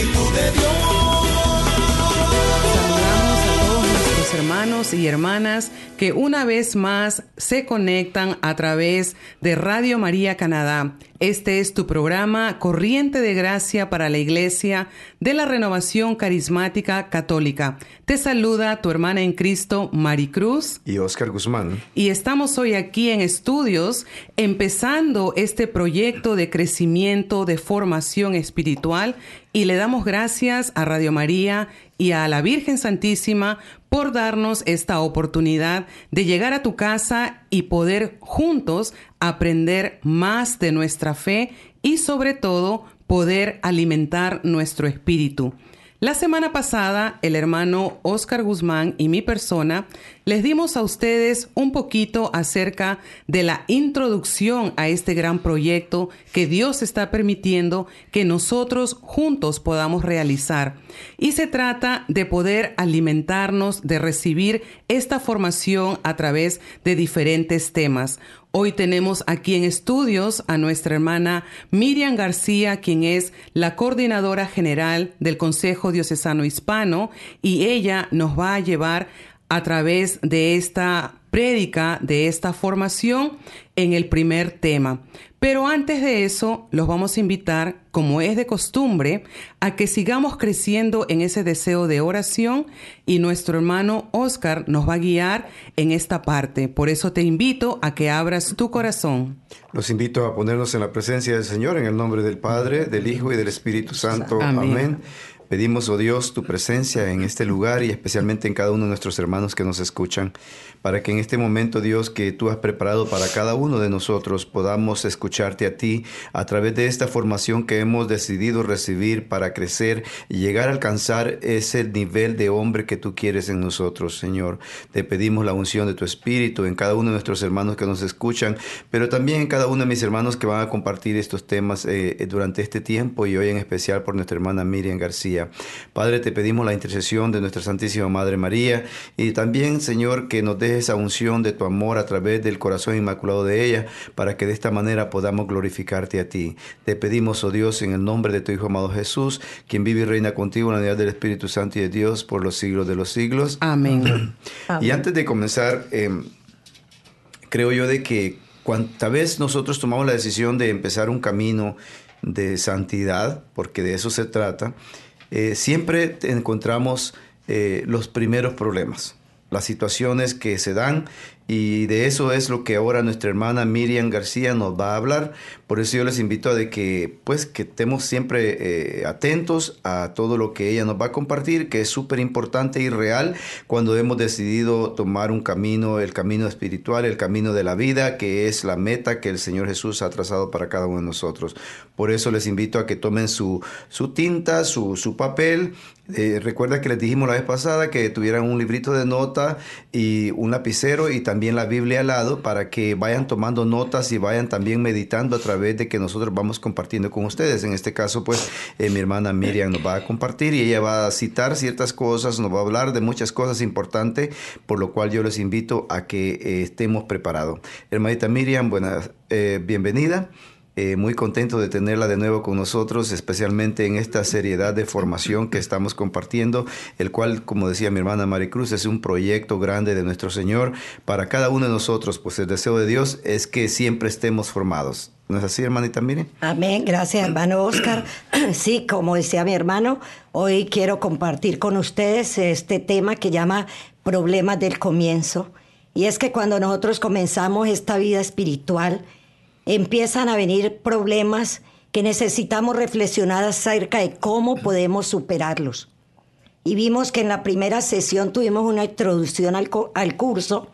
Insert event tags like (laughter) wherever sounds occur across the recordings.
Espíritu de Saludamos hermanos y hermanas que una vez más se conectan a través de Radio María Canadá. Este es tu programa Corriente de Gracia para la Iglesia de la Renovación Carismática Católica. Te saluda tu hermana en Cristo, Maricruz. Y Oscar Guzmán. Y estamos hoy aquí en estudios empezando este proyecto de crecimiento, de formación espiritual y le damos gracias a Radio María y a la Virgen Santísima por darnos esta oportunidad de llegar a tu casa y poder juntos aprender más de nuestra fe y sobre todo poder alimentar nuestro espíritu. La semana pasada, el hermano Oscar Guzmán y mi persona les dimos a ustedes un poquito acerca de la introducción a este gran proyecto que Dios está permitiendo que nosotros juntos podamos realizar. Y se trata de poder alimentarnos, de recibir esta formación a través de diferentes temas. Hoy tenemos aquí en estudios a nuestra hermana Miriam García, quien es la coordinadora general del Consejo Diocesano Hispano, y ella nos va a llevar a través de esta prédica, de esta formación, en el primer tema. Pero antes de eso, los vamos a invitar, como es de costumbre, a que sigamos creciendo en ese deseo de oración y nuestro hermano Oscar nos va a guiar en esta parte. Por eso te invito a que abras tu corazón. Los invito a ponernos en la presencia del Señor en el nombre del Padre, del Hijo y del Espíritu Santo. Amén. Amén. Pedimos, oh Dios, tu presencia en este lugar y especialmente en cada uno de nuestros hermanos que nos escuchan, para que en este momento, Dios, que tú has preparado para cada uno de nosotros, podamos escucharte a ti a través de esta formación que hemos decidido recibir para crecer y llegar a alcanzar ese nivel de hombre que tú quieres en nosotros, Señor. Te pedimos la unción de tu Espíritu en cada uno de nuestros hermanos que nos escuchan, pero también en cada uno de mis hermanos que van a compartir estos temas eh, durante este tiempo y hoy en especial por nuestra hermana Miriam García. Padre, te pedimos la intercesión de nuestra Santísima Madre María y también, Señor, que nos esa unción de tu amor a través del corazón inmaculado de ella, para que de esta manera podamos glorificarte a ti. Te pedimos, oh Dios, en el nombre de tu Hijo amado Jesús, quien vive y reina contigo en la unidad del Espíritu Santo y de Dios por los siglos de los siglos. Amén. (clears throat) Y antes de comenzar, eh, creo yo de que cuanta vez nosotros tomamos la decisión de empezar un camino de santidad, porque de eso se trata, eh, siempre encontramos eh, los primeros problemas, las situaciones que se dan y de eso es lo que ahora nuestra hermana Miriam García nos va a hablar. Por eso yo les invito a que pues que estemos siempre eh, atentos a todo lo que ella nos va a compartir, que es súper importante y real cuando hemos decidido tomar un camino, el camino espiritual, el camino de la vida, que es la meta que el Señor Jesús ha trazado para cada uno de nosotros. Por eso les invito a que tomen su, su tinta, su, su papel. Eh, recuerda que les dijimos la vez pasada que tuvieran un librito de nota y un lapicero y también la Biblia al lado para que vayan tomando notas y vayan también meditando a través de que nosotros vamos compartiendo con ustedes. En este caso, pues eh, mi hermana Miriam nos va a compartir y ella va a citar ciertas cosas, nos va a hablar de muchas cosas importantes, por lo cual yo les invito a que eh, estemos preparados. Hermanita Miriam, buena, eh, bienvenida. Eh, muy contento de tenerla de nuevo con nosotros, especialmente en esta seriedad de formación que estamos compartiendo, el cual, como decía mi hermana Maricruz, es un proyecto grande de nuestro Señor para cada uno de nosotros, pues el deseo de Dios es que siempre estemos formados. ¿No es así, hermanita Mire? Amén, gracias hermano Oscar. (clears throat) Sí, como decía mi hermano, hoy quiero compartir con ustedes este tema que llama problemas del comienzo. Y es que cuando nosotros comenzamos esta vida espiritual, empiezan a venir problemas que necesitamos reflexionar acerca de cómo podemos superarlos. Y vimos que en la primera sesión tuvimos una introducción al, al curso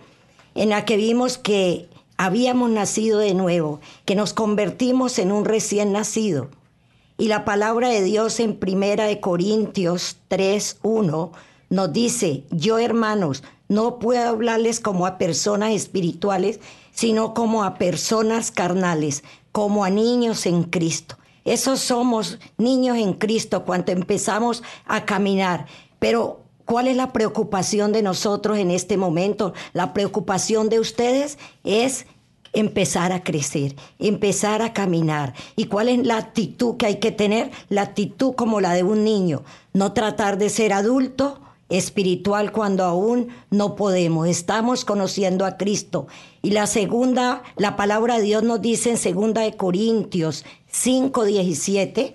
en la que vimos que habíamos nacido de nuevo, que nos convertimos en un recién nacido. Y la palabra de Dios en Primera de Corintios 3:1 nos dice, "Yo, hermanos, no puedo hablarles como a personas espirituales, sino como a personas carnales, como a niños en Cristo. Esos somos niños en Cristo cuando empezamos a caminar. Pero, ¿cuál es la preocupación de nosotros en este momento? La preocupación de ustedes es empezar a crecer, empezar a caminar. ¿Y cuál es la actitud que hay que tener? La actitud como la de un niño. No tratar de ser adulto, espiritual cuando aún no podemos. Estamos conociendo a Cristo. Y la segunda, la palabra de Dios nos dice en segunda de Corintios 5:17,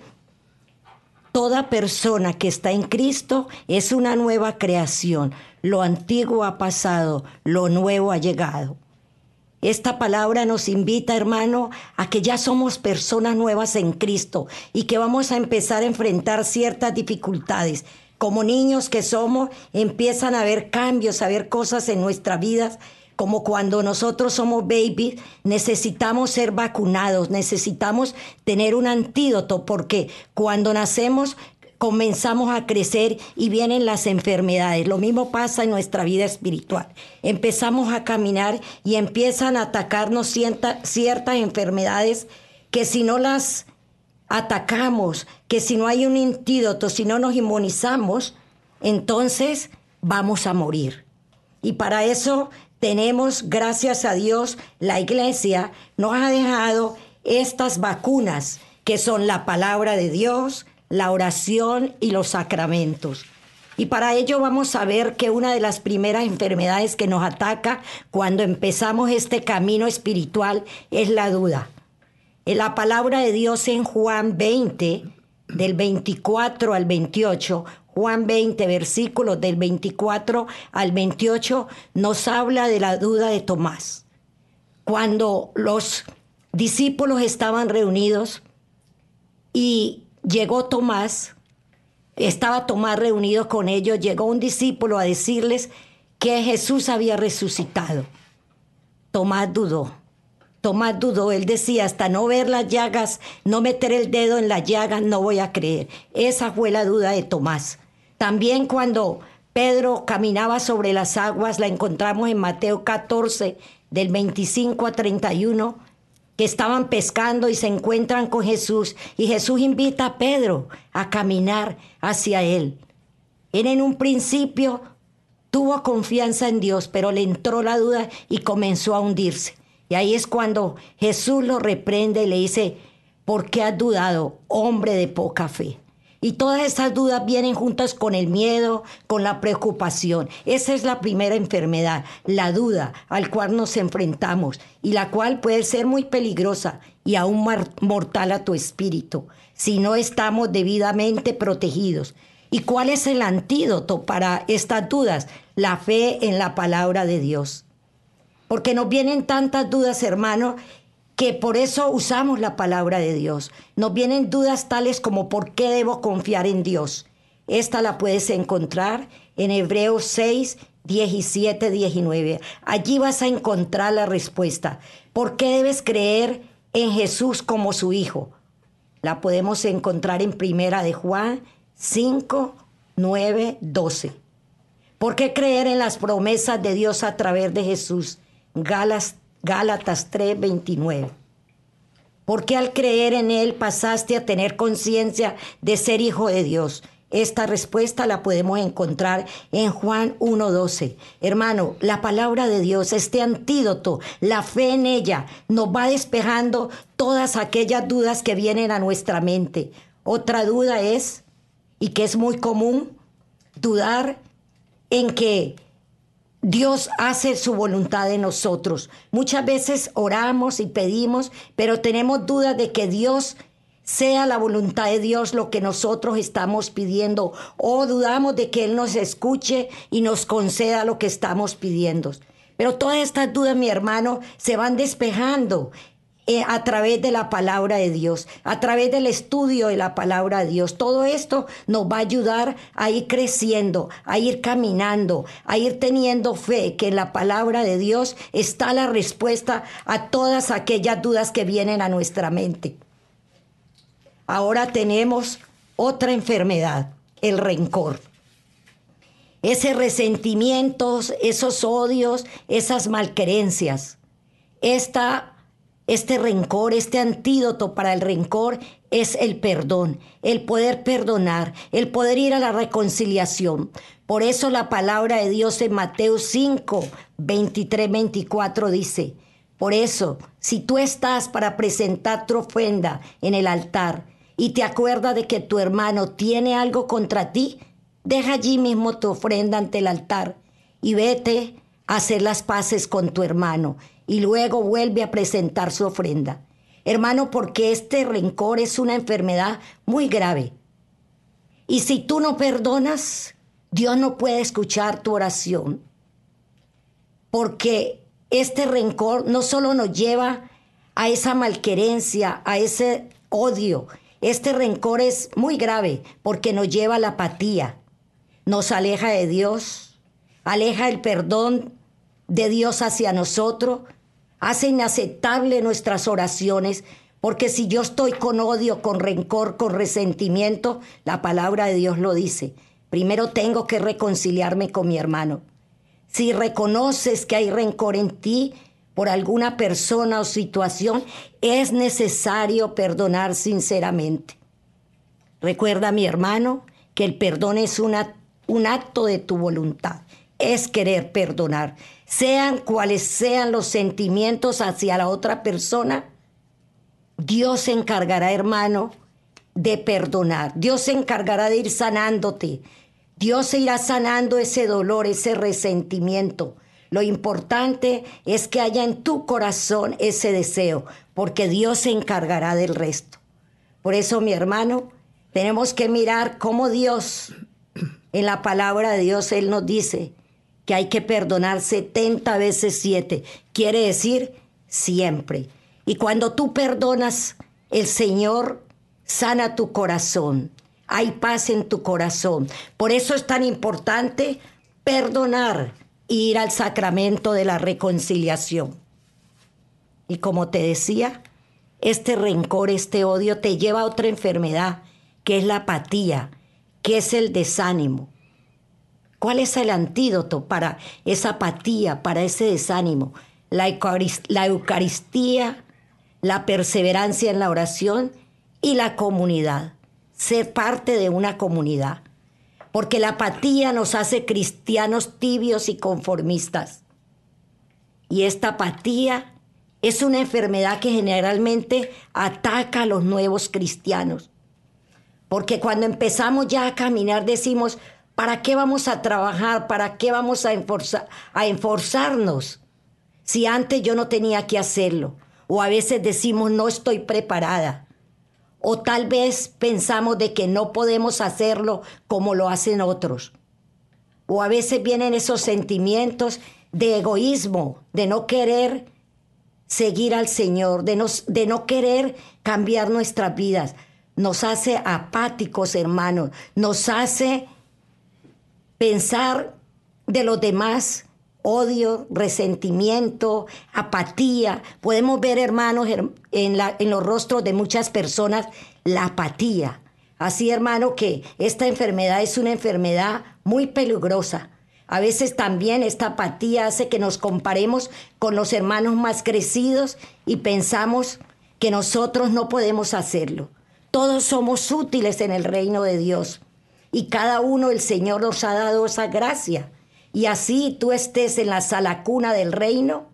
toda persona que está en Cristo es una nueva creación. Lo antiguo ha pasado, lo nuevo ha llegado. Esta palabra nos invita, hermano, a que ya somos personas nuevas en Cristo y que vamos a empezar a enfrentar ciertas dificultades, como niños que somos, empiezan a haber cambios, a haber cosas en nuestra vida, como cuando nosotros somos babies, necesitamos ser vacunados, necesitamos tener un antídoto, porque cuando nacemos comenzamos a crecer y vienen las enfermedades. Lo mismo pasa en nuestra vida espiritual. Empezamos a caminar y empiezan a atacarnos ciertas enfermedades que si no las atacamos, que si no hay un antídoto, si no nos inmunizamos, entonces vamos a morir. Y para eso tenemos, gracias a Dios, la iglesia nos ha dejado estas vacunas, que son la palabra de Dios, la oración y los sacramentos. Y para ello vamos a ver que una de las primeras enfermedades que nos ataca cuando empezamos este camino espiritual es la duda. En la palabra de Dios en Juan 20, del 24 al 28, Juan 20, versículos del 24 al 28, nos habla de la duda de Tomás. Cuando los discípulos estaban reunidos y llegó Tomás, estaba Tomás reunido con ellos, llegó un discípulo a decirles que Jesús había resucitado. Tomás dudó. Tomás dudó, él decía, hasta no ver las llagas, no meter el dedo en las llagas, no voy a creer. Esa fue la duda de Tomás. También cuando Pedro caminaba sobre las aguas, la encontramos en Mateo 14, del 25 a 31, que estaban pescando y se encuentran con Jesús. Y Jesús invita a Pedro a caminar hacia él. Él en un principio tuvo confianza en Dios, pero le entró la duda y comenzó a hundirse. Y ahí es cuando Jesús lo reprende y le dice, ¿por qué has dudado, hombre de poca fe? Y todas esas dudas vienen juntas con el miedo, con la preocupación. Esa es la primera enfermedad, la duda al cual nos enfrentamos y la cual puede ser muy peligrosa y aún mortal a tu espíritu si no estamos debidamente protegidos. ¿Y cuál es el antídoto para estas dudas? La fe en la palabra de Dios porque nos vienen tantas dudas, hermano, que por eso usamos la palabra de Dios. Nos vienen dudas tales como ¿por qué debo confiar en Dios? Esta la puedes encontrar en Hebreos 6, 17, 19. Allí vas a encontrar la respuesta. ¿Por qué debes creer en Jesús como su Hijo? La podemos encontrar en Primera de Juan 5, 9, 12. ¿Por qué creer en las promesas de Dios a través de Jesús? Gálatas, Gálatas 3:29. Porque al creer en Él pasaste a tener conciencia de ser hijo de Dios. Esta respuesta la podemos encontrar en Juan 1.12. Hermano, la palabra de Dios, este antídoto, la fe en ella, nos va despejando todas aquellas dudas que vienen a nuestra mente. Otra duda es, y que es muy común, dudar en que Dios hace su voluntad en nosotros. Muchas veces oramos y pedimos, pero tenemos dudas de que Dios sea la voluntad de Dios lo que nosotros estamos pidiendo o dudamos de que Él nos escuche y nos conceda lo que estamos pidiendo. Pero todas estas dudas, mi hermano, se van despejando a través de la palabra de Dios, a través del estudio de la palabra de Dios. Todo esto nos va a ayudar a ir creciendo, a ir caminando, a ir teniendo fe que en la palabra de Dios está la respuesta a todas aquellas dudas que vienen a nuestra mente. Ahora tenemos otra enfermedad, el rencor. Ese resentimientos, esos odios, esas malquerencias. Esta, este rencor, este antídoto para el rencor es el perdón, el poder perdonar, el poder ir a la reconciliación. Por eso la palabra de Dios en Mateo 5, 23, 24 dice, por eso, si tú estás para presentar tu ofrenda en el altar, y te acuerdas de que tu hermano tiene algo contra ti, deja allí mismo tu ofrenda ante el altar y vete a hacer las paces con tu hermano y luego vuelve a presentar su ofrenda. Hermano, porque este rencor es una enfermedad muy grave. Y si tú no perdonas, Dios no puede escuchar tu oración. Porque este rencor no solo nos lleva a esa malquerencia, a ese odio, este rencor es muy grave porque nos lleva a la apatía, nos aleja de Dios, aleja el perdón de Dios hacia nosotros, hace inaceptable nuestras oraciones, porque si yo estoy con odio, con rencor, con resentimiento, la palabra de Dios lo dice. Primero tengo que reconciliarme con mi hermano. Si reconoces que hay rencor en ti, por alguna persona o situación, es necesario perdonar sinceramente. Recuerda, mi hermano, que el perdón es una, un acto de tu voluntad, es querer perdonar. Sean cuales sean los sentimientos hacia la otra persona, Dios se encargará, hermano, de perdonar. Dios se encargará de ir sanándote. Dios se irá sanando ese dolor, ese resentimiento. Lo importante es que haya en tu corazón ese deseo, porque Dios se encargará del resto. Por eso, mi hermano, tenemos que mirar cómo Dios, en la palabra de Dios, Él nos dice que hay que perdonar 70 veces 7. Quiere decir siempre. Y cuando tú perdonas, el Señor sana tu corazón. Hay paz en tu corazón. Por eso es tan importante perdonar ir al sacramento de la reconciliación. Y como te decía, este rencor, este odio te lleva a otra enfermedad, que es la apatía, que es el desánimo. ¿Cuál es el antídoto para esa apatía, para ese desánimo? La, Eucaristía, la perseverancia en la oración y la comunidad. Ser parte de una comunidad porque la apatía nos hace cristianos tibios y conformistas. Y esta apatía es una enfermedad que generalmente ataca a los nuevos cristianos. Porque cuando empezamos ya a caminar decimos, ¿para qué vamos a trabajar? ¿Para qué vamos a, a enforzarnos? Si antes yo no tenía que hacerlo. O a veces decimos, no estoy preparada o tal vez pensamos de que no podemos hacerlo como lo hacen otros. O a veces vienen esos sentimientos de egoísmo, de no querer seguir al Señor, de no, de no querer cambiar nuestras vidas. Nos hace apáticos, hermanos, nos hace pensar de los demás odio, resentimiento, apatía. Podemos ver, hermanos, en, la, en los rostros de muchas personas la apatía. Así, hermano, que esta enfermedad es una enfermedad muy peligrosa. A veces también esta apatía hace que nos comparemos con los hermanos más crecidos y pensamos que nosotros no podemos hacerlo. Todos somos útiles en el reino de Dios. Y cada uno el Señor nos ha dado esa gracia. Y así tú estés en la sala cuna del reino,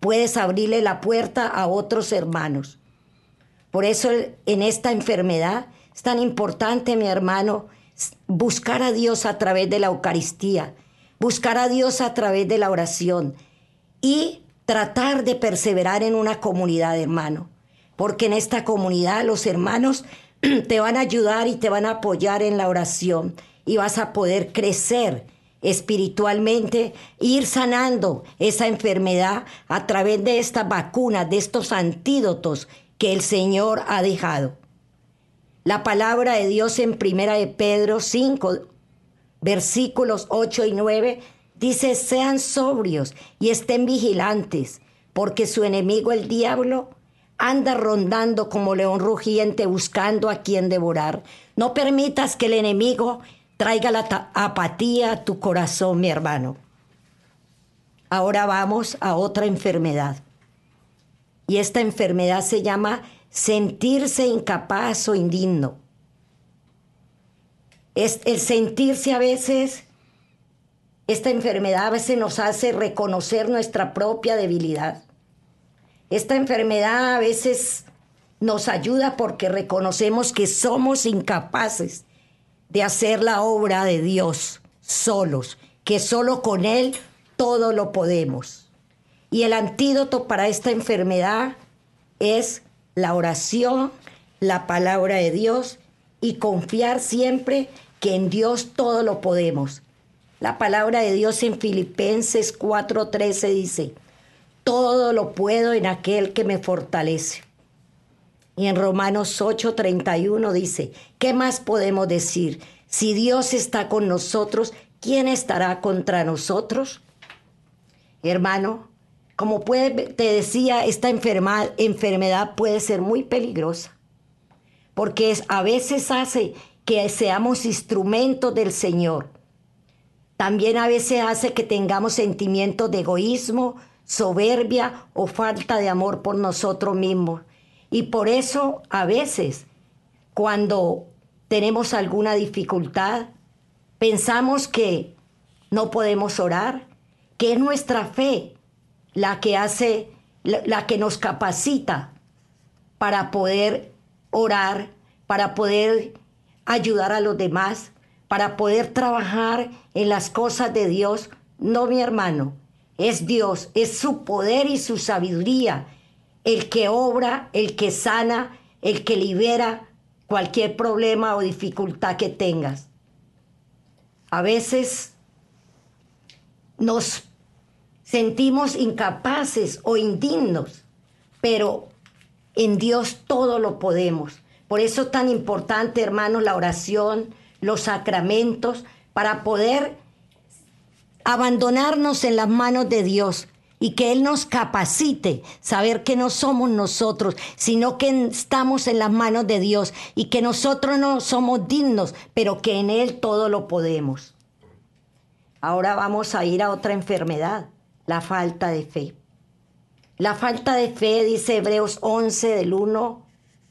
puedes abrirle la puerta a otros hermanos. Por eso en esta enfermedad es tan importante, mi hermano, buscar a Dios a través de la Eucaristía, buscar a Dios a través de la oración y tratar de perseverar en una comunidad, hermano. Porque en esta comunidad los hermanos (clears throat) te van a ayudar y te van a apoyar en la oración y vas a poder crecer espiritualmente, ir sanando esa enfermedad a través de estas vacunas, de estos antídotos que el Señor ha dejado. La palabra de Dios en Primera de Pedro 5, versículos 8 y 9, dice, sean sobrios y estén vigilantes, porque su enemigo el diablo anda rondando como león rugiente buscando a quien devorar. No permitas que el enemigo traiga la apatía a tu corazón, mi hermano. Ahora vamos a otra enfermedad. Y esta enfermedad se llama sentirse incapaz o indigno. Es el sentirse a veces, esta enfermedad a veces nos hace reconocer nuestra propia debilidad. Esta enfermedad a veces nos ayuda porque reconocemos que somos incapaces de hacer la obra de Dios solos, que solo con Él todo lo podemos. Y el antídoto para esta enfermedad es la oración, la palabra de Dios y confiar siempre que en Dios todo lo podemos. La palabra de Dios en Filipenses 4:13 dice, todo lo puedo en aquel que me fortalece. Y en Romanos 8:31 dice, ¿qué más podemos decir? Si Dios está con nosotros, ¿quién estará contra nosotros? Hermano, como te decía, esta enfermedad puede ser muy peligrosa, porque a veces hace que seamos instrumentos del Señor. También a veces hace que tengamos sentimientos de egoísmo, soberbia o falta de amor por nosotros mismos. Y por eso a veces cuando tenemos alguna dificultad, pensamos que no podemos orar, que es nuestra fe la que hace, la, que nos capacita para poder orar, para poder ayudar a los demás, para poder trabajar en las cosas de Dios. No, mi hermano, es Dios, es su poder y su sabiduría el que obra, el que sana, el que libera cualquier problema o dificultad que tengas. A veces nos sentimos incapaces o indignos, pero en Dios todo lo podemos. Por eso es tan importante, hermanos, la oración, los sacramentos, para poder abandonarnos en las manos de Dios y que Él nos capacite, saber que no somos nosotros, sino que estamos en las manos de Dios y que nosotros no somos dignos, pero que en Él todo lo podemos. Ahora vamos a ir a otra enfermedad, la falta de fe. La falta de fe, dice Hebreos 11 del 1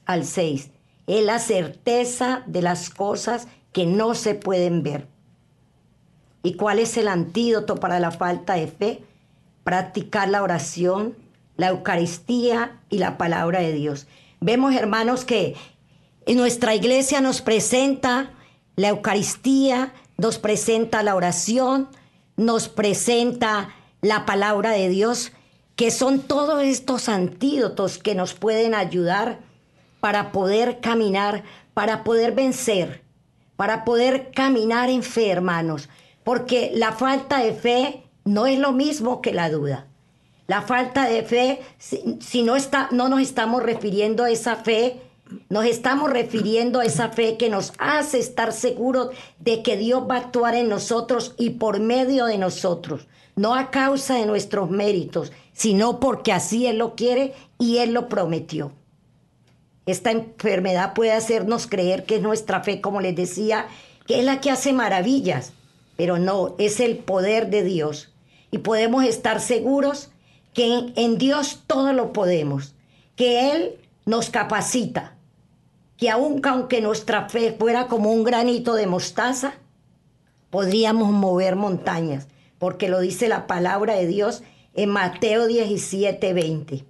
al 6, es la certeza de las cosas que no se pueden ver. ¿Y cuál es el antídoto para la falta de fe? Practicar la oración, la Eucaristía y la palabra de Dios. Vemos, hermanos, que en nuestra iglesia nos presenta la Eucaristía, nos presenta la oración, nos presenta la palabra de Dios, que son todos estos antídotos que nos pueden ayudar para poder caminar, para poder vencer, para poder caminar en fe, hermanos porque la falta de fe no es lo mismo que la duda. La falta de fe, si, no, está, no nos estamos refiriendo a esa fe, nos estamos refiriendo a esa fe que nos hace estar seguros de que Dios va a actuar en nosotros y por medio de nosotros, no a causa de nuestros méritos, sino porque así Él lo quiere y Él lo prometió. Esta enfermedad puede hacernos creer que es nuestra fe, como les decía, que es la que hace maravillas, pero no, es el poder de Dios. Y podemos estar seguros que en, Dios todo lo podemos, que Él nos capacita, que aun aunque nuestra fe fuera como un granito de mostaza, podríamos mover montañas, porque lo dice la palabra de Dios en Mateo 17, 20.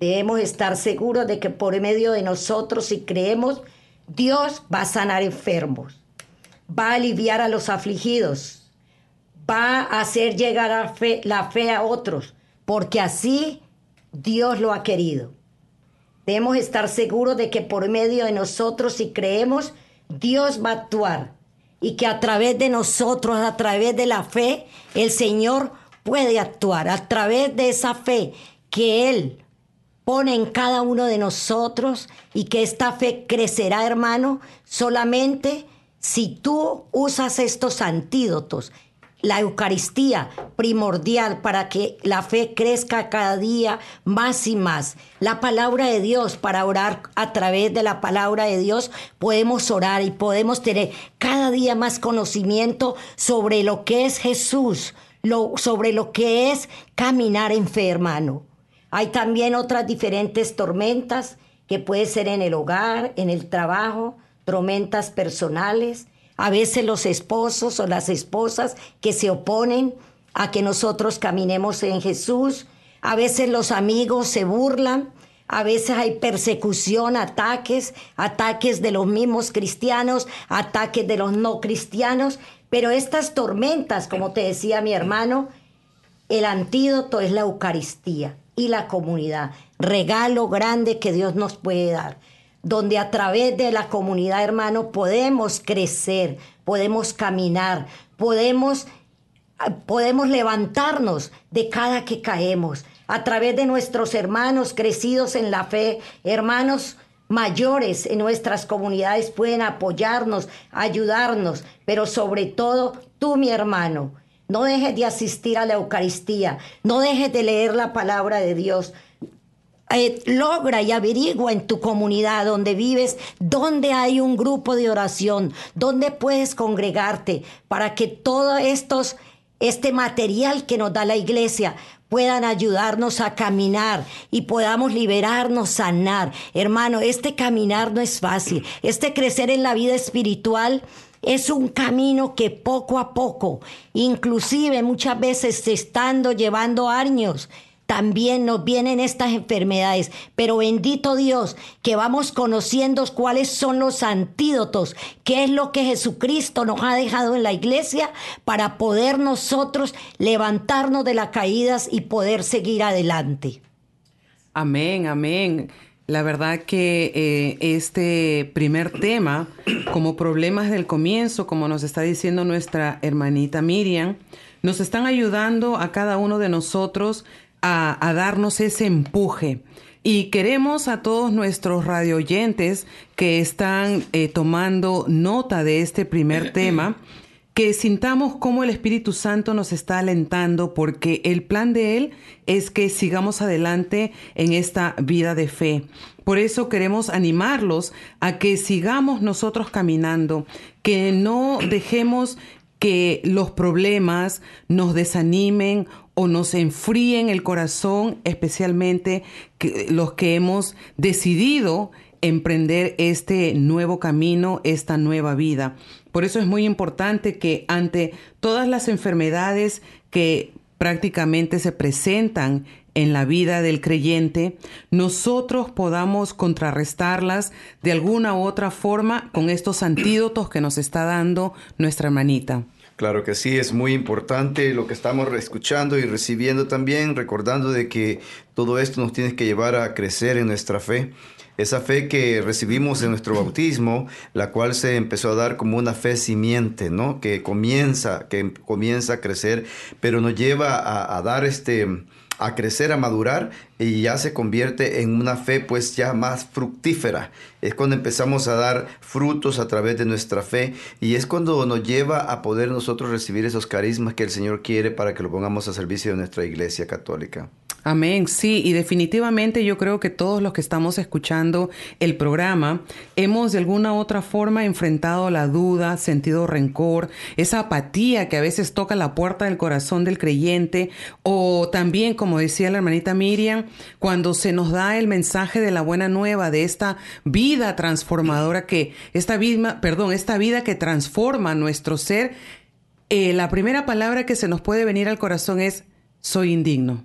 Debemos estar seguros de que por medio de nosotros, si creemos, Dios va a sanar enfermos, va a aliviar a los afligidos, va a hacer llegar la fe a otros, porque así Dios lo ha querido. Debemos estar seguros de que por medio de nosotros, si creemos, Dios va a actuar y que a través de nosotros, a través de la fe, el Señor puede actuar. A través de esa fe que Él pone en cada uno de nosotros y que esta fe crecerá, hermano, solamente si tú usas estos antídotos la Eucaristía primordial para que la fe crezca cada día más y más. La palabra de Dios, para orar a través de la palabra de Dios, podemos orar y podemos tener cada día más conocimiento sobre lo que es Jesús, sobre lo que es caminar en fe, hermano. Hay también otras diferentes tormentas que puede ser en el hogar, en el trabajo, tormentas personales, a veces los esposos o las esposas que se oponen a que nosotros caminemos en Jesús, a veces los amigos se burlan, a veces hay persecución, ataques, ataques de los mismos cristianos, ataques de los no cristianos, pero estas tormentas, como te decía mi hermano, el antídoto es la Eucaristía y la comunidad, regalo grande que Dios nos puede dar donde a través de la comunidad, hermano, podemos crecer, podemos caminar, podemos, podemos levantarnos de cada que caemos, a través de nuestros hermanos crecidos en la fe, hermanos mayores en nuestras comunidades pueden apoyarnos, ayudarnos, pero sobre todo tú, mi hermano, no dejes de asistir a la Eucaristía, no dejes de leer la palabra de Dios, eh, logra y averigua en tu comunidad donde vives, donde hay un grupo de oración, donde puedes congregarte para que todo estos, este material que nos da la iglesia puedan ayudarnos a caminar y podamos liberarnos, sanar. Hermano, este caminar no es fácil. Este crecer en la vida espiritual es un camino que poco a poco, inclusive muchas veces estando llevando años, también nos vienen estas enfermedades. Pero bendito Dios, que vamos conociendo cuáles son los antídotos, qué es lo que Jesucristo nos ha dejado en la iglesia para poder nosotros levantarnos de las caídas y poder seguir adelante. Amén, amén. La verdad que eh, este primer tema, como problemas del comienzo, como nos está diciendo nuestra hermanita Miriam, nos están ayudando a cada uno de nosotros a, darnos ese empuje. Y queremos a todos nuestros radioyentes que están eh, tomando nota de este primer (clears throat) tema, que sintamos cómo el Espíritu Santo nos está alentando, porque el plan de Él es que sigamos adelante en esta vida de fe. Por eso queremos animarlos a que sigamos nosotros caminando, que no dejemos que los problemas nos desanimen o nos enfríen el corazón, especialmente los que hemos decidido emprender este nuevo camino, esta nueva vida. Por eso es muy importante que ante todas las enfermedades que prácticamente se presentan en la vida del creyente, nosotros podamos contrarrestarlas de alguna u otra forma con estos antídotos que nos está dando nuestra hermanita. Claro que sí, es muy importante lo que estamos escuchando y recibiendo también, recordando de que todo esto nos tiene que llevar a crecer en nuestra fe. Esa fe que recibimos en nuestro bautismo, la cual se empezó a dar como una fe simiente, ¿no? Que comienza, que comienza a crecer, pero nos lleva a, a dar este, a crecer, a madurar y ya se convierte en una fe pues ya más fructífera. Es cuando empezamos a dar frutos a través de nuestra fe y es cuando nos lleva a poder nosotros recibir esos carismas que el Señor quiere para que lo pongamos a servicio de nuestra iglesia católica. Amén, sí, y definitivamente yo creo que todos los que estamos escuchando el programa hemos de alguna u otra forma enfrentado la duda, sentido rencor, esa apatía que a veces toca la puerta del corazón del creyente, o también, como decía la hermanita Miriam, cuando se nos da el mensaje de la buena nueva, de esta vida transformadora que, esta vida, perdón, esta vida que transforma nuestro ser, eh, la primera palabra que se nos puede venir al corazón es soy indigno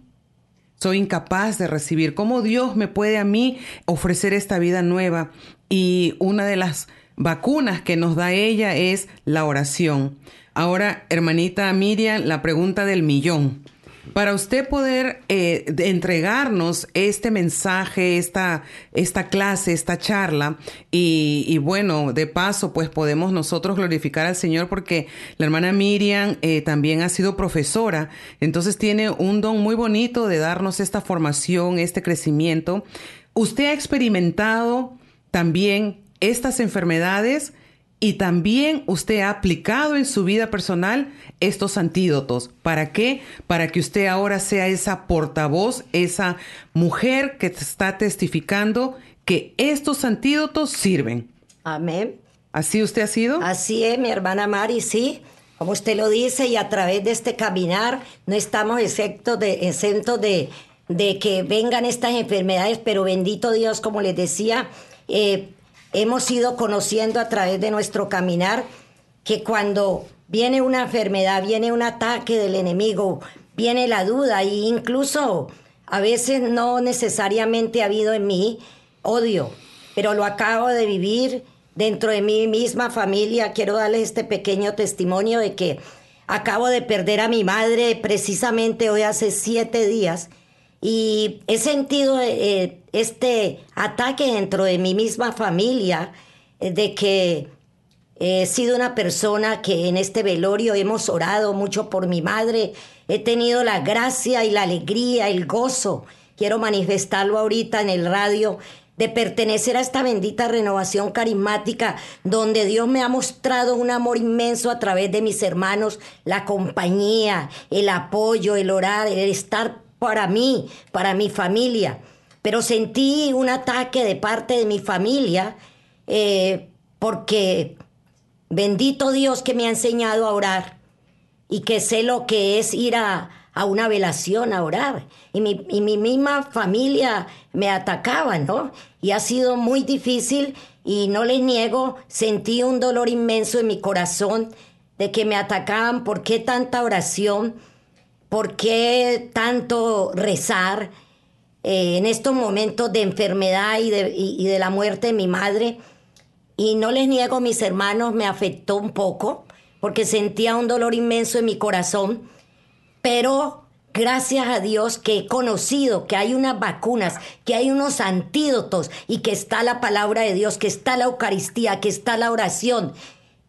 soy incapaz de recibir. ¿Cómo Dios me puede a mí ofrecer esta vida nueva? Y una de las vacunas que nos da ella es la oración. Ahora, hermanita Miriam, la pregunta del millón. Para usted poder eh, entregarnos este mensaje, esta, esta clase, esta charla, y, bueno, de paso, pues podemos nosotros glorificar al Señor porque la hermana Miriam eh, también ha sido profesora, entonces tiene un don muy bonito de darnos esta formación, este crecimiento. ¿Usted ha experimentado también estas enfermedades? Y también usted ha aplicado en su vida personal estos antídotos. ¿Para qué? Para que usted ahora sea esa portavoz, esa mujer que está testificando que estos antídotos sirven. Amén. ¿Así usted ha sido? Así es, mi hermana Mari, sí. Como usted lo dice, y a través de este caminar no estamos exentos de, exentos de, de que vengan estas enfermedades, pero bendito Dios, como les decía, eh, hemos ido conociendo a través de nuestro caminar que cuando viene una enfermedad, viene un ataque del enemigo, viene la duda e incluso a veces no necesariamente ha habido en mí odio, pero lo acabo de vivir dentro de mi misma familia. Quiero darles este pequeño testimonio de que acabo de perder a mi madre precisamente hoy hace siete días y he sentido eh, este ataque dentro de mi misma familia, eh, de que he sido una persona que en este velorio hemos orado mucho por mi madre, he tenido la gracia y la alegría, el gozo, quiero manifestarlo ahorita en el radio, de pertenecer a esta bendita renovación carismática donde Dios me ha mostrado un amor inmenso a través de mis hermanos, la compañía, el apoyo, el orar, el estar para mí, para mi familia. Pero sentí un ataque de parte de mi familia eh, porque bendito Dios que me ha enseñado a orar y que sé lo que es ir a, una velación a orar. Y mi, y mi misma familia me atacaba, ¿no? Y ha sido muy difícil y no les niego, sentí un dolor inmenso en mi corazón de que me atacaban, ¿por qué tanta oración? ¿Por qué tanto rezar eh, en estos momentos de enfermedad y de, la muerte de mi madre? Y no les niego, mis hermanos, me afectó un poco porque sentía un dolor inmenso en mi corazón, pero gracias a Dios que he conocido que hay unas vacunas, que hay unos antídotos y que está la palabra de Dios, que está la Eucaristía, que está la oración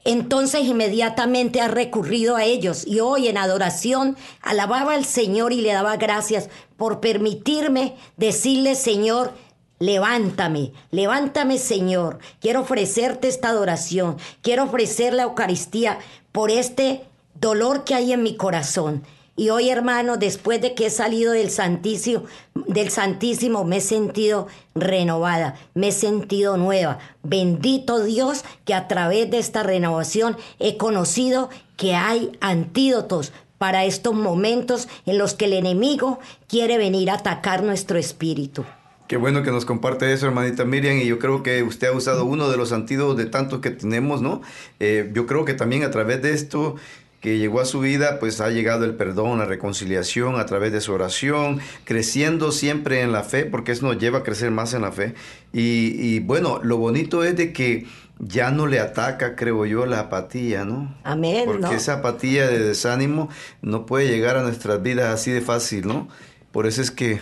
entonces inmediatamente ha recurrido a ellos. Y hoy en adoración alababa al Señor y le daba gracias por permitirme decirle, Señor, levántame, levántame Señor, quiero ofrecerte esta adoración, quiero ofrecer la Eucaristía por este dolor que hay en mi corazón. Y hoy, hermano, después de que he salido del Santísimo, del Santísimo, me he sentido renovada, me he sentido nueva. Bendito Dios que a través de esta renovación he conocido que hay antídotos para estos momentos en los que el enemigo quiere venir a atacar nuestro espíritu. Qué bueno que nos comparte eso, hermanita Miriam, y yo creo que usted ha usado uno de los antídotos de tantos que tenemos, ¿no? Eh, yo creo que también a través de esto que llegó a su vida, pues ha llegado el perdón, la reconciliación a través de su oración, creciendo siempre en la fe, porque eso nos lleva a crecer más en la fe. Y, bueno, lo bonito es de que ya no le ataca, creo yo, la apatía, ¿no? Amén. Porque esa apatía de desánimo no puede llegar a nuestras vidas así de fácil, ¿no? Por eso es que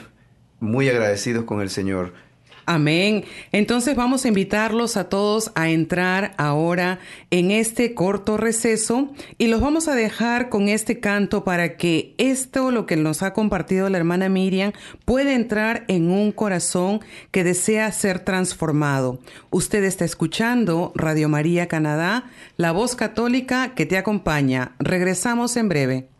muy agradecidos con el Señor. Amén. Entonces vamos a invitarlos a todos a entrar ahora en este corto receso y los vamos a dejar con este canto para que esto, lo que nos ha compartido la hermana Miriam, pueda entrar en un corazón que desea ser transformado. Usted está escuchando Radio María Canadá, la voz católica que te acompaña. Regresamos en breve.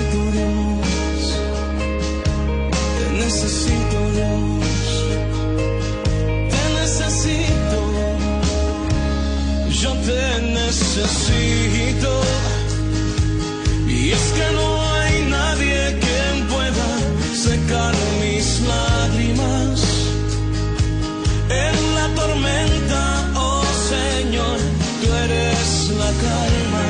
te necesito. Y es que no hay nadie quien pueda secar mis lágrimas. En la tormenta, oh Señor, tú eres la calma.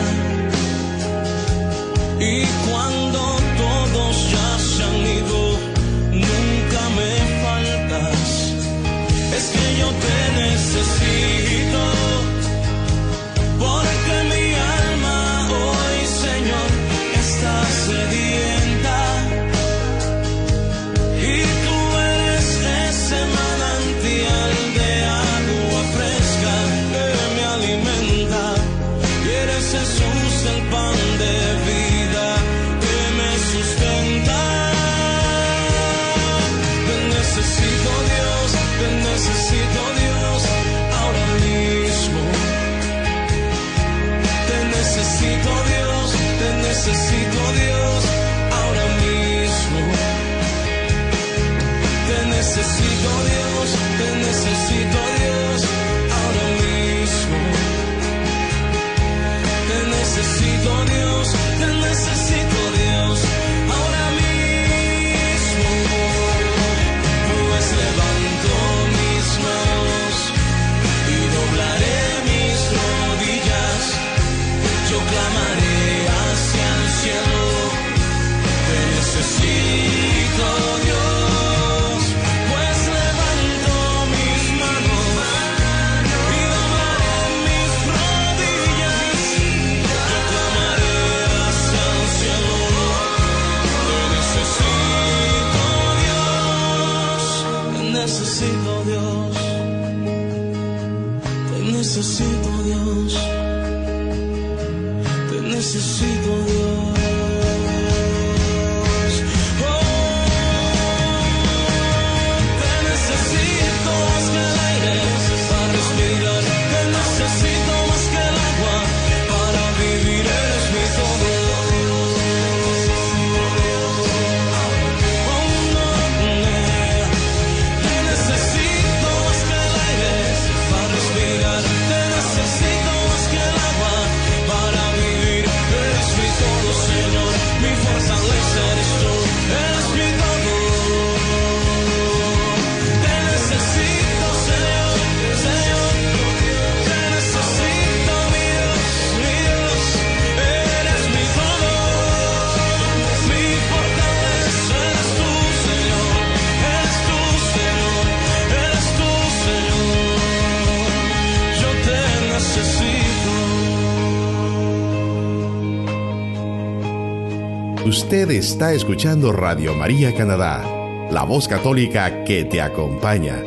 Está escuchando Radio María Canadá, la voz católica que te acompaña.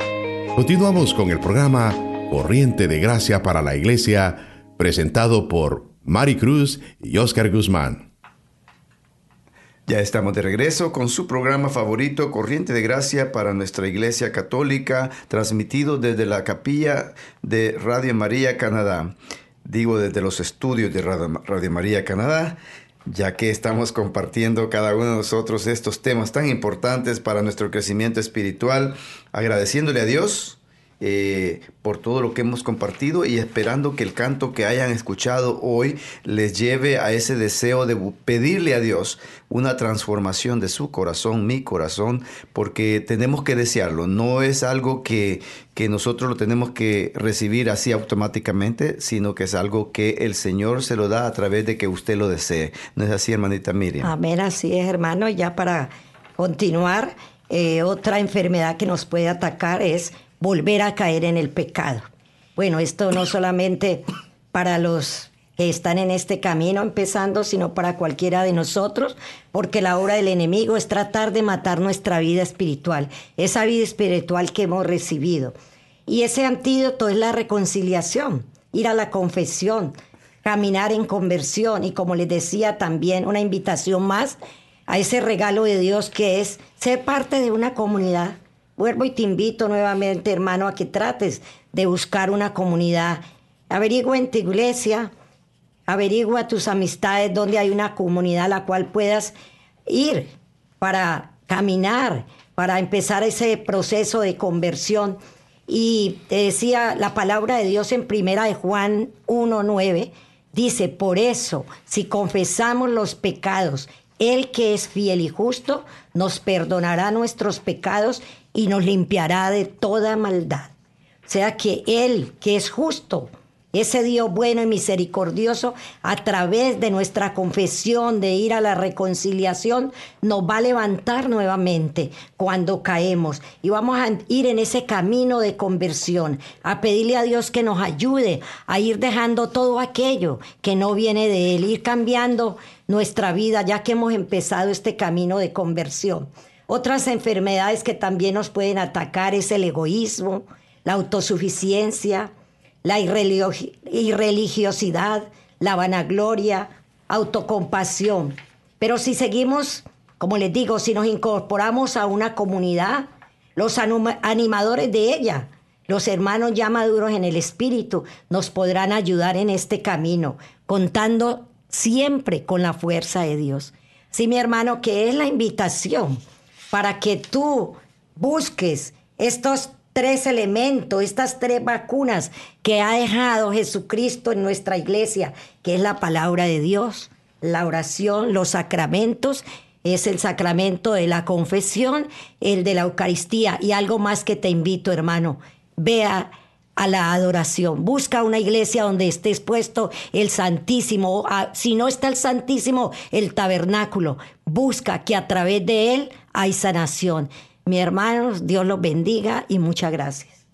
Continuamos con el programa Corriente de Gracia para la Iglesia, presentado por Mari Cruz y Oscar Guzmán. Ya estamos de regreso con su programa favorito, Corriente de Gracia para nuestra Iglesia Católica, transmitido desde la capilla de Radio María Canadá. Digo desde los estudios de Radio María Canadá, ya que estamos compartiendo cada uno de nosotros estos temas tan importantes para nuestro crecimiento espiritual, agradeciéndole a Dios eh, por todo lo que hemos compartido y esperando que el canto que hayan escuchado hoy les lleve a ese deseo de pedirle a Dios una transformación de su corazón, mi corazón, porque tenemos que desearlo. No es algo que, que nosotros lo tenemos que recibir así automáticamente, sino que es algo que el Señor se lo da a través de que usted lo desee. ¿No es así, hermanita Miriam? Amén, así es, hermano. Ya para continuar, eh, otra enfermedad que nos puede atacar es volver a caer en el pecado. Bueno, esto no solamente para los que están en este camino empezando, sino para cualquiera de nosotros, porque la obra del enemigo es tratar de matar nuestra vida espiritual, esa vida espiritual que hemos recibido. Y ese antídoto es la reconciliación, ir a la confesión, caminar en conversión y como les decía también una invitación más a ese regalo de Dios que es ser parte de una comunidad. Vuelvo y te invito nuevamente, hermano, a que trates de buscar una comunidad. Averigua en tu iglesia, averigua tus amistades donde hay una comunidad a la cual puedas ir para caminar, para empezar ese proceso de conversión. Y te decía la palabra de Dios en primera de Juan 1.9, dice, por eso, si confesamos los pecados, Él que es fiel y justo, nos perdonará nuestros pecados y nos limpiará de toda maldad. O sea que Él que es justo, ese Dios bueno y misericordioso, a través de nuestra confesión, de ir a la reconciliación, nos va a levantar nuevamente cuando caemos. Y vamos a ir en ese camino de conversión, a pedirle a Dios que nos ayude a ir dejando todo aquello que no viene de Él, ir cambiando nuestra vida, ya que hemos empezado este camino de conversión. Otras enfermedades que también nos pueden atacar es el egoísmo, la autosuficiencia, la irreligiosidad, la vanagloria, autocompasión. Pero si seguimos, como les digo, si nos incorporamos a una comunidad, los animadores de ella, los hermanos ya maduros en el espíritu, nos podrán ayudar en este camino, contando siempre con la fuerza de Dios. Sí, mi hermano, que es la invitación para que tú busques estos tres elementos, estas tres vacunas que ha dejado Jesucristo en nuestra iglesia, que es la palabra de Dios, la oración, los sacramentos, es el sacramento de la confesión, el de la Eucaristía y algo más que te invito, hermano, vea a la adoración. Busca una iglesia donde esté expuesto el Santísimo. si no está el Santísimo, el tabernáculo. Busca que a través de él hay sanación. Mi hermanos, Dios los bendiga y muchas gracias.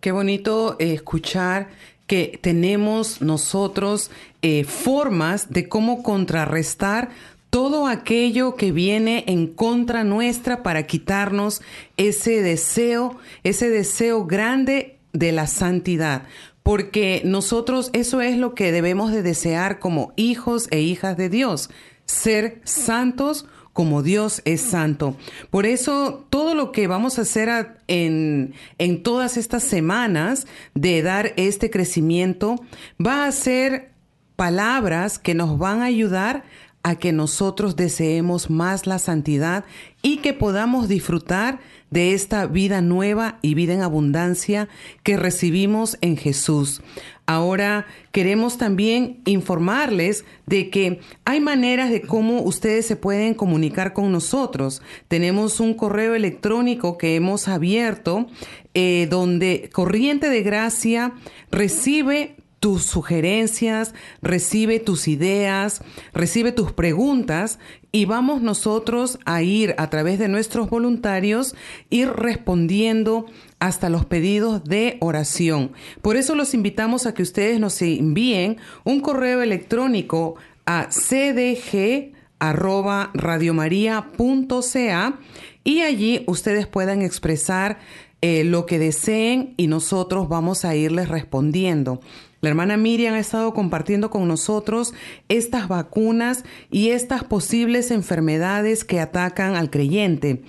Qué bonito eh, escuchar que tenemos nosotros eh, formas de cómo contrarrestar todo aquello que viene en contra nuestra para quitarnos ese deseo, ese deseo grande de la santidad. Porque nosotros eso es lo que debemos de desear como hijos e hijas de Dios, ser santos como Dios es santo. Por eso todo lo que vamos a hacer en, en todas estas semanas de dar este crecimiento va a ser palabras que nos van a ayudar a que nosotros deseemos más la santidad y que podamos disfrutar de esta vida nueva y vida en abundancia que recibimos en Jesús. Ahora queremos también informarles de que hay maneras de cómo ustedes se pueden comunicar con nosotros. Tenemos un correo electrónico que hemos abierto eh, donde Corriente de Gracia recibe tus sugerencias, recibe tus ideas, recibe tus preguntas y vamos nosotros a ir a través de nuestros voluntarios, ir respondiendo hasta los pedidos de oración. Por eso los invitamos a que ustedes nos envíen un correo electrónico a cdg.radiomaria.ca y allí ustedes puedan expresar eh, lo que deseen y nosotros vamos a irles respondiendo. La hermana Miriam ha estado compartiendo con nosotros estas vacunas y estas posibles enfermedades que atacan al creyente.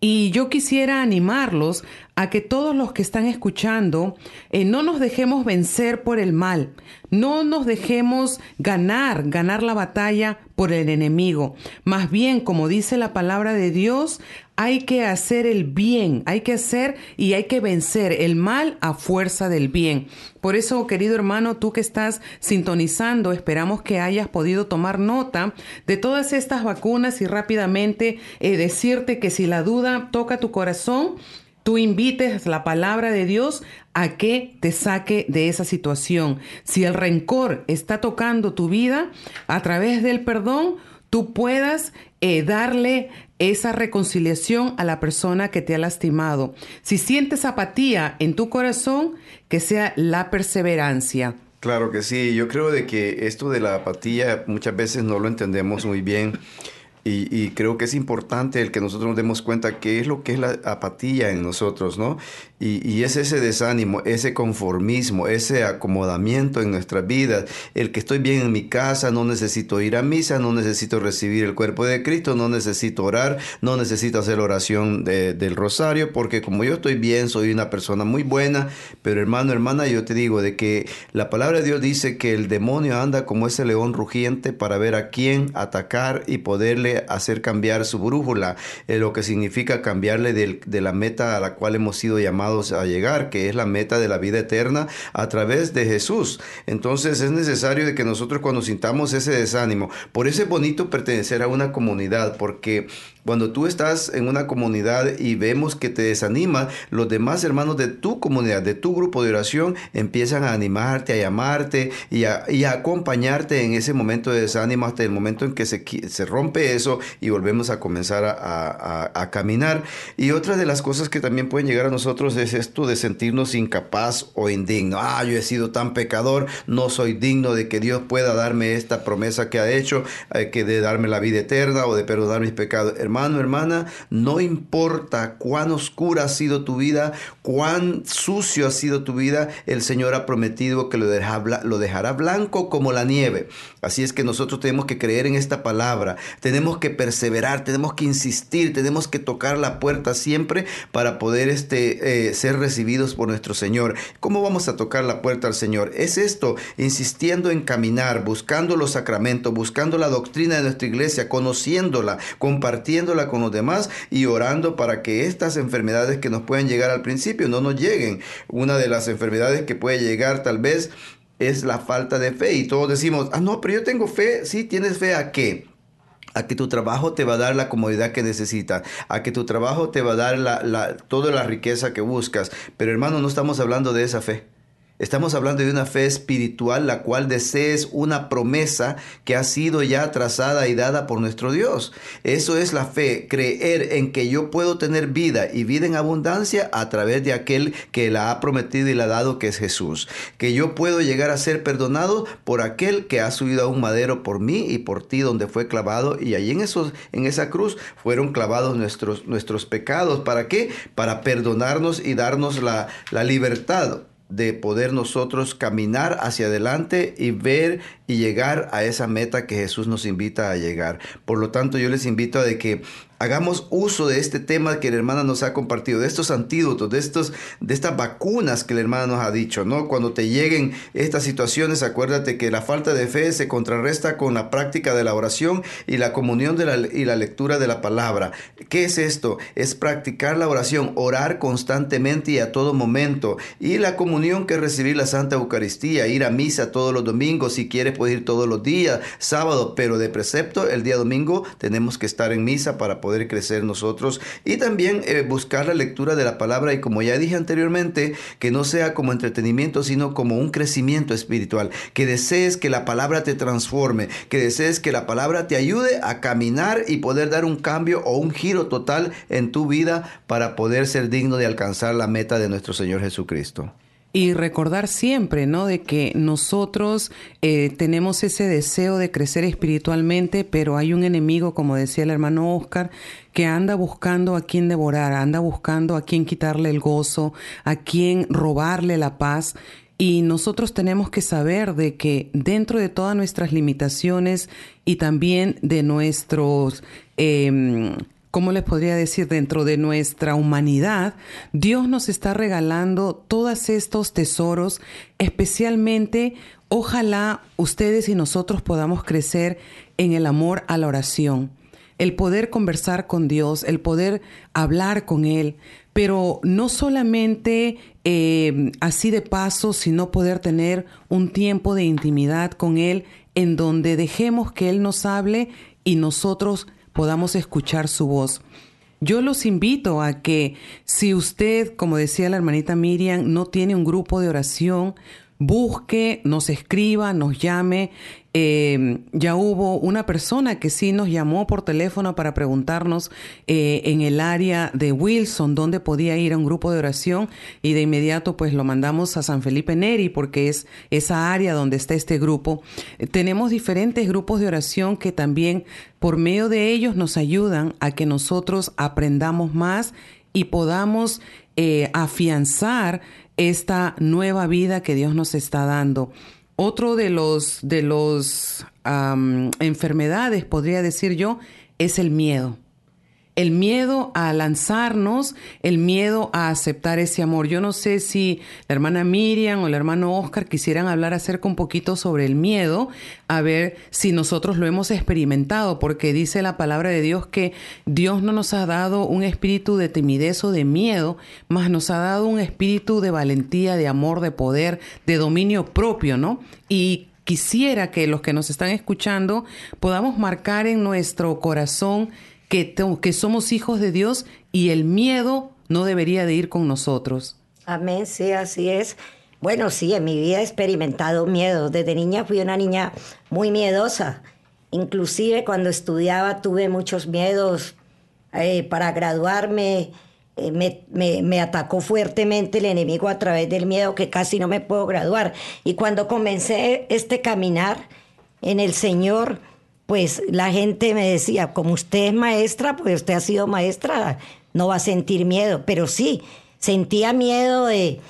Y yo quisiera animarlos a que todos los que están escuchando eh, no nos dejemos vencer por el mal, no nos dejemos ganar, ganar la batalla por el enemigo. Más bien, como dice la palabra de Dios, hay que hacer el bien, hay que hacer y hay que vencer el mal a fuerza del bien. Por eso, querido hermano, tú que estás sintonizando, esperamos que hayas podido tomar nota de todas estas vacunas y rápidamente eh, decirte que si la duda toca tu corazón, tú invites la palabra de Dios a que te saque de esa situación. Si el rencor está tocando tu vida, a través del perdón, tú puedas eh, darle esa reconciliación a la persona que te ha lastimado. Si sientes apatía en tu corazón, que sea la perseverancia. Claro que sí, yo creo de que esto de la apatía muchas veces no lo entendemos muy bien. Y, creo que es importante el que nosotros nos demos cuenta qué es lo que es la apatía en nosotros, ¿no? Y, es ese desánimo, ese conformismo, ese acomodamiento en nuestras vidas. El que estoy bien en mi casa, no necesito ir a misa, no necesito recibir el cuerpo de Cristo, no necesito orar, no necesito hacer oración del rosario, porque como yo estoy bien, soy una persona muy buena. Pero hermano, hermana, yo te digo de que la palabra de Dios dice que el demonio anda como ese león rugiente para ver a quién atacar y poderle hacer cambiar su brújula, eh, lo que significa cambiarle de la meta a la cual hemos sido llamados a llegar, que es la meta de la vida eterna a través de Jesús. Entonces es necesario de que nosotros cuando sintamos ese desánimo, por eso es bonito pertenecer a una comunidad, porque cuando tú estás en una comunidad y vemos que te desanima, los demás hermanos de tu comunidad, de tu grupo de oración, empiezan a animarte, a llamarte y a, acompañarte en ese momento de desánimo hasta el momento en que se, se rompe eso y volvemos a comenzar a, caminar. Y otra de las cosas que también pueden llegar a nosotros es esto de sentirnos incapaz o indigno. Ah, yo he sido tan pecador, no soy digno de que Dios pueda darme esta promesa que ha hecho, eh, que de darme la vida eterna o de perdonar mis pecados hermano, hermana, no importa cuán oscura ha sido tu vida, cuán sucio ha sido tu vida, el Señor ha prometido que lo dejará, blanco como la nieve. Así es que nosotros tenemos que creer en esta palabra, tenemos que perseverar, tenemos que insistir, tenemos que tocar la puerta siempre para poder este, eh, ser recibidos por nuestro Señor. ¿Cómo vamos a tocar la puerta al Señor? Es esto, insistiendo en caminar, buscando los sacramentos, buscando la doctrina de nuestra iglesia, conociéndola, compartiendo con los demás y orando para que estas enfermedades que nos pueden llegar al principio no nos lleguen. Una de las enfermedades que puede llegar tal vez es la falta de fe y todos decimos, ah, no, pero yo tengo fe, sí, tienes fe a qué? a que tu trabajo te va a dar la comodidad que necesitas, a que tu trabajo te va a dar la, toda la riqueza que buscas. Pero hermano, no estamos hablando de esa fe. Estamos hablando de una fe espiritual, la cual desees una promesa que ha sido ya trazada y dada por nuestro Dios. Eso es la fe, creer en que yo puedo tener vida y vida en abundancia a través de aquel que la ha prometido y la ha dado, que es Jesús. Que yo puedo llegar a ser perdonado por aquel que ha subido a un madero por mí y por ti, donde fue clavado. Y allí en, en esa cruz fueron clavados nuestros, nuestros pecados. ¿Para qué? Para perdonarnos y darnos la, la libertad de poder nosotros caminar hacia adelante y ver y llegar a esa meta que Jesús nos invita a llegar. Por lo tanto, yo les invito a de que hagamos uso de este tema que la hermana nos ha compartido, de estos antídotos, de, estos, de estas vacunas que la hermana nos ha dicho, ¿no? Cuando te lleguen estas situaciones, acuérdate que la falta de fe se contrarresta con la práctica de la oración y la comunión y la lectura de la palabra. ¿Qué es esto? Es practicar la oración, orar constantemente y a todo momento. Y la comunión que es recibir la Santa Eucaristía, ir a misa todos los domingos, si quieres puedes ir todos los días, sábado, pero de precepto el día domingo tenemos que estar en misa para poder crecer nosotros y también eh, buscar la lectura de la palabra y como ya dije anteriormente, que no sea como entretenimiento, sino como un crecimiento espiritual, que desees que la palabra te transforme, que desees que la palabra te ayude a caminar y poder dar un cambio o un giro total en tu vida para poder ser digno de alcanzar la meta de nuestro Señor Jesucristo. Y recordar siempre, ¿no? De que nosotros eh, tenemos ese deseo de crecer espiritualmente, pero hay un enemigo, como decía el hermano Oscar, que anda buscando a quien devorar, anda buscando a quien quitarle el gozo, a quien robarle la paz. Y nosotros tenemos que saber de que dentro de todas nuestras limitaciones y también de nuestros... Eh, ¿cómo les podría decir? Dentro de nuestra humanidad, Dios nos está regalando todos estos tesoros, especialmente, ojalá ustedes y nosotros podamos crecer en el amor a la oración, el poder conversar con Dios, el poder hablar con Él, pero no solamente eh, así de paso, sino poder tener un tiempo de intimidad con Él en donde dejemos que Él nos hable y nosotros podamos escuchar su voz. Yo los invito a que si usted, como decía la hermanita Miriam, no tiene un grupo de oración, busque, nos escriba, nos llame. Eh, ya hubo una persona que sí nos llamó por teléfono para preguntarnos eh, en el área de Wilson dónde podía ir a un grupo de oración y de inmediato pues lo mandamos a San Felipe Neri porque es esa área donde está este grupo. Eh, tenemos diferentes grupos de oración que también por medio de ellos nos ayudan a que nosotros aprendamos más y podamos afianzar esta nueva vida que Dios nos está dando. Otro de los de los enfermedades, podría decir yo, es el miedo el miedo a lanzarnos, el miedo a aceptar ese amor. Yo no sé si la hermana Miriam o el hermano Oscar quisieran hablar acerca un poquito sobre el miedo, a ver si nosotros lo hemos experimentado, porque dice la palabra de Dios que Dios no nos ha dado un espíritu de timidez o de miedo, más nos ha dado un espíritu de valentía, de amor, de poder, de dominio propio, ¿no? Y quisiera que los que nos están escuchando podamos marcar en nuestro corazón que, somos hijos de Dios y el miedo no debería de ir con nosotros. Amén, sí, así es. Bueno, sí, en mi vida he experimentado miedo. Desde niña fui una niña muy miedosa. Inclusive cuando estudiaba tuve muchos miedos. Eh, para graduarme eh, me, me, atacó fuertemente el enemigo a través del miedo que casi no me puedo graduar. Y cuando comencé este caminar en el Señor, pues la gente me decía, como usted es maestra, pues usted ha sido maestra, no va a sentir miedo. Pero sí, sentía miedo de,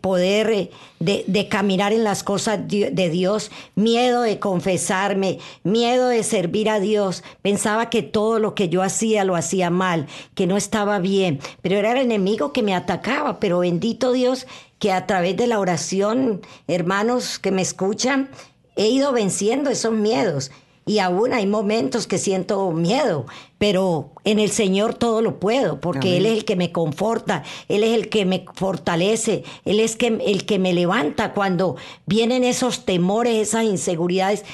poder, de, de, caminar en las cosas de Dios, miedo de confesarme, miedo de servir a Dios. Pensaba que todo lo que yo hacía lo hacía mal, que no estaba bien, pero era el enemigo que me atacaba. Pero bendito Dios que a través de la oración, hermanos que me escuchan, he ido venciendo esos miedos y aún hay momentos que siento miedo, pero en el Señor todo lo puedo, porque Él es el que me conforta, Él es el que me fortalece, Él es que, el que me levanta cuando vienen esos temores, esas inseguridades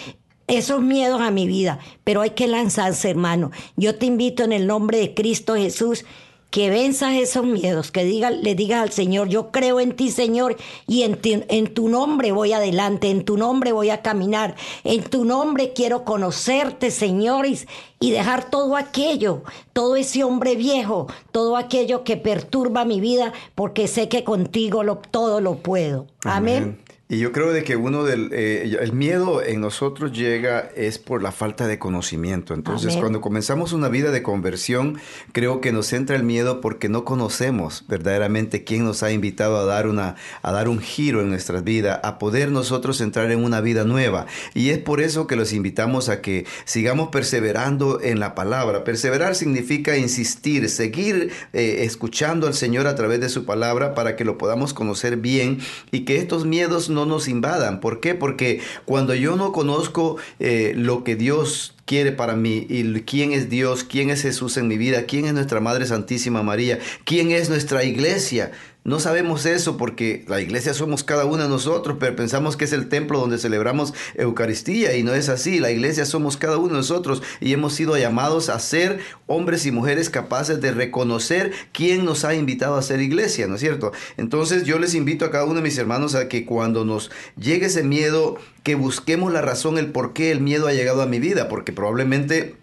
esos miedos a mi vida, pero hay que lanzarse, hermano. Yo te invito en el nombre de Cristo Jesús que venzas esos miedos, que diga, le digas al Señor, yo creo en ti, Señor, y en, en tu nombre voy adelante, en tu nombre voy a caminar, en tu nombre quiero conocerte, Señor, y, dejar todo aquello, todo ese hombre viejo, todo aquello que perturba mi vida, porque sé que contigo lo, todo lo puedo. Amén. Y yo creo de que uno del eh, el miedo en nosotros llega es por la falta de conocimiento. Entonces, cuando comenzamos una vida de conversión, creo que nos entra el miedo porque no conocemos verdaderamente quién nos ha invitado a dar una a dar un giro en nuestras vidas, a poder nosotros entrar en una vida nueva. Y es por eso que los invitamos a que sigamos perseverando en la palabra. Perseverar significa insistir, seguir eh, escuchando al Señor a través de su palabra para que lo podamos conocer bien y que estos miedos no nos invadan. ¿Por qué? Porque cuando yo no conozco eh, lo que Dios quiere para mí y quién es Dios, quién es Jesús en mi vida, quién es nuestra Madre Santísima María, quién es nuestra iglesia, no sabemos eso porque la iglesia somos cada uno de nosotros, pero pensamos que es el templo donde celebramos Eucaristía y no es así. La iglesia somos cada uno de nosotros y hemos sido llamados a ser hombres y mujeres capaces de reconocer quién nos ha invitado a ser iglesia, ¿no es cierto? Entonces yo les invito a cada uno de mis hermanos a que cuando nos llegue ese miedo, que busquemos la razón, el por qué el miedo ha llegado a mi vida, porque probablemente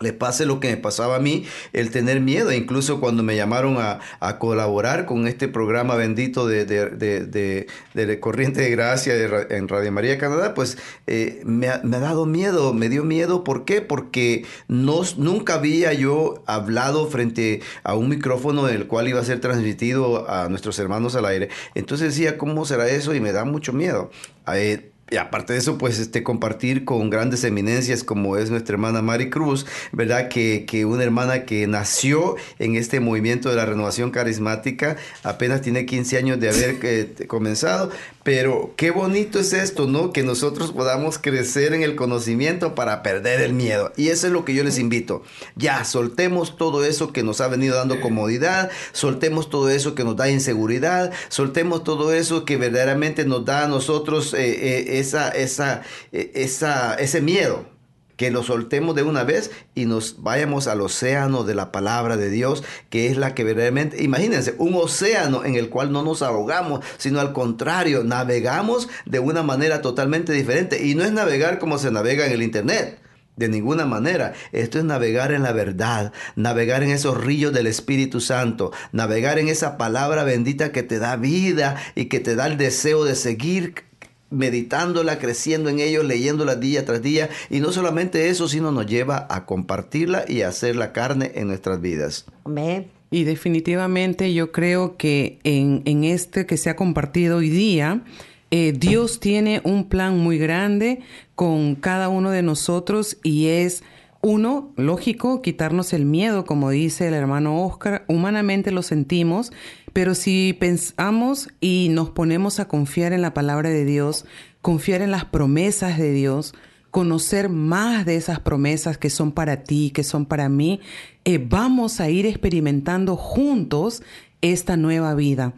le pase lo que me pasaba a mí, el tener miedo. Incluso cuando me llamaron a, colaborar con este programa bendito de, de, Corriente de Gracia en Radio María Canadá, pues eh, me, ha, dado miedo, me dio miedo. ¿Por qué? Porque no, nunca había yo hablado frente a un micrófono en el cual iba a ser transmitido a nuestros hermanos al aire. Entonces decía, ¿cómo será eso? Y me da mucho miedo. Eh, y aparte de eso, pues este, compartir con grandes eminencias como es nuestra hermana Mari Cruz, ¿verdad? Que, que, una hermana que nació en este movimiento de la renovación carismática, apenas tiene 15 años de haber eh, comenzado, pero qué bonito es esto, ¿no? Que nosotros podamos crecer en el conocimiento para perder el miedo. Y eso es lo que yo les invito. Ya, soltemos todo eso que nos ha venido dando comodidad, soltemos todo eso que nos da inseguridad, soltemos todo eso que verdaderamente nos da a nosotros eh, eh, esa, esa, eh, esa, ese miedo que lo soltemos de una vez y nos vayamos al océano de la palabra de Dios, que es la que verdaderamente, imagínense, un océano en el cual no nos ahogamos, sino al contrario, navegamos de una manera totalmente diferente. Y no es navegar como se navega en el Internet. De ninguna manera. Esto es navegar en la verdad, navegar en esos ríos del Espíritu Santo, navegar en esa palabra bendita que te da vida y que te da el deseo de seguir meditándola, creciendo en ello, leyéndola día tras día. Y no solamente eso, sino nos lleva a compartirla y a hacer la carne en nuestras vidas. Amén. Y definitivamente yo creo que en, en este que se ha compartido hoy día, eh, Dios tiene un plan muy grande con cada uno de nosotros y es uno, lógico, quitarnos el miedo, como dice el hermano Oscar, humanamente lo sentimos, pero si pensamos y nos ponemos a confiar en la palabra de Dios, confiar en las promesas de Dios, conocer más de esas promesas que son para ti, que son para mí, eh, vamos a ir experimentando juntos esta nueva vida.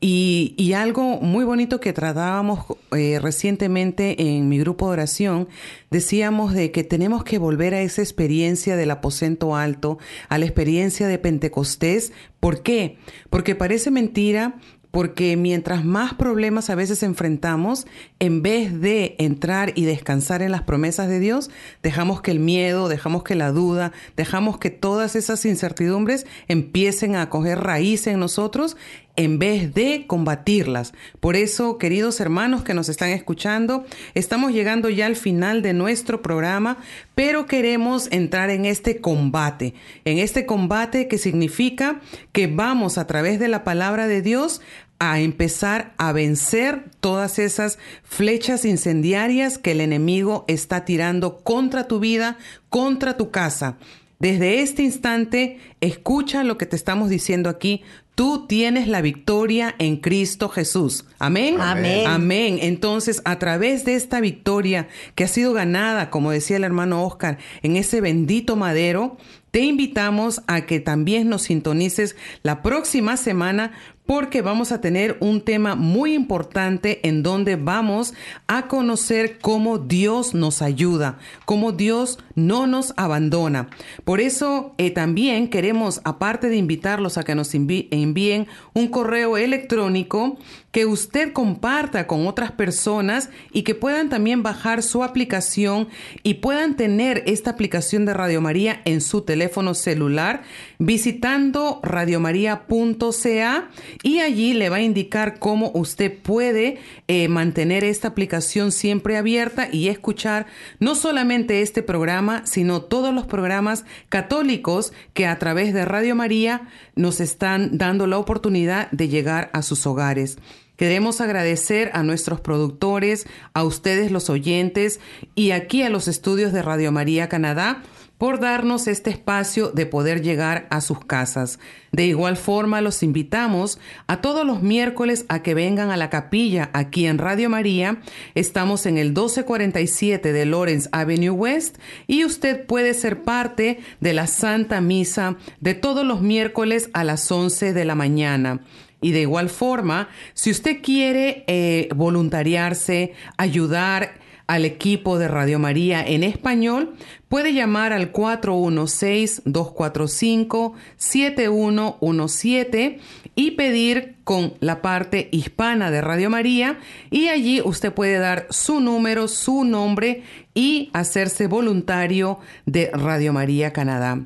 Y, algo muy bonito que tratábamos eh, recientemente en mi grupo de oración, decíamos de que tenemos que volver a esa experiencia del aposento alto, a la experiencia de Pentecostés. ¿Por qué? Porque parece mentira porque mientras más problemas a veces enfrentamos, en vez de entrar y descansar en las promesas de Dios, dejamos que el miedo, dejamos que la duda, dejamos que todas esas incertidumbres empiecen a coger raíz en nosotros en vez de combatirlas. Por eso, queridos hermanos que nos están escuchando, estamos llegando ya al final de nuestro programa, pero queremos entrar en este combate, en este combate que significa que vamos a través de la palabra de Dios a empezar a vencer todas esas flechas incendiarias que el enemigo está tirando contra tu vida, contra tu casa. Desde este instante, escucha lo que te estamos diciendo aquí. Tú tienes la victoria en Cristo Jesús. Amén. Amén. Amén. Entonces, a través de esta victoria que ha sido ganada, como decía el hermano Oscar, en ese bendito madero, te invitamos a que también nos sintonices la próxima semana porque vamos a tener un tema muy importante en donde vamos a conocer cómo Dios nos ayuda, cómo Dios no nos abandona. Por eso eh, también queremos, aparte de invitarlos a que nos envíen un correo electrónico, que usted comparta con otras personas y que puedan también bajar su aplicación y puedan tener esta aplicación de Radio María en su teléfono celular visitando radiomaria.ca y allí le va a indicar cómo usted puede eh, mantener esta aplicación siempre abierta y escuchar no solamente este programa, sino todos los programas católicos que a través de Radio María nos están dando la oportunidad de llegar a sus hogares. Queremos agradecer a nuestros productores, a ustedes los oyentes y aquí a los estudios de Radio María Canadá por darnos este espacio de poder llegar a sus casas. De igual forma, los invitamos a todos los miércoles a que vengan a la capilla aquí en Radio María. Estamos en el 1247 de Lawrence Avenue West y usted puede ser parte de la Santa Misa de todos los miércoles a las 11 de la mañana. Y de igual forma, si usted quiere eh, voluntariarse, ayudar al equipo de Radio María en español, puede llamar al 416-245-7117 y pedir con la parte hispana de Radio María y allí usted puede dar su número, su nombre y hacerse voluntario de Radio María Canadá.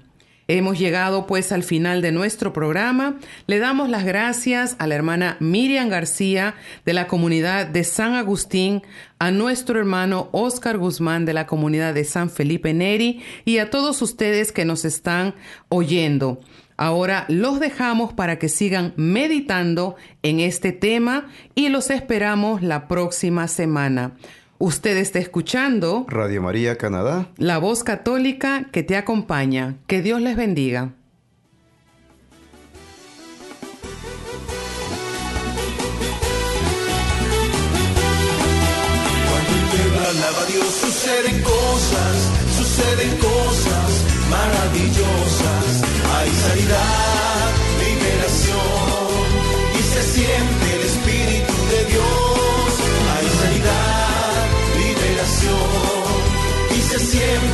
Hemos llegado pues al final de nuestro programa. Le damos las gracias a la hermana Miriam García de la comunidad de San Agustín, a nuestro hermano Oscar Guzmán de la comunidad de San Felipe Neri y a todos ustedes que nos están oyendo. Ahora los dejamos para que sigan meditando en este tema y los esperamos la próxima semana. Usted está escuchando Radio María Canadá. La voz católica que te acompaña. Que Dios les bendiga. Cuando el pueblo alaba a Dios suceden cosas, suceden cosas maravillosas. Hay sanidad,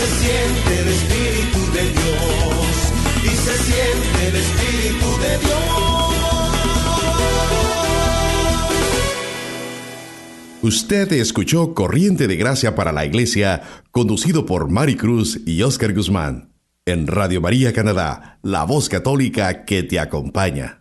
Se siente el Espíritu de Dios. Y se siente el Espíritu de Dios. Usted escuchó Corriente de Gracia para la Iglesia, conducido por Mari Cruz y Oscar Guzmán, en Radio María Canadá, la voz católica que te acompaña.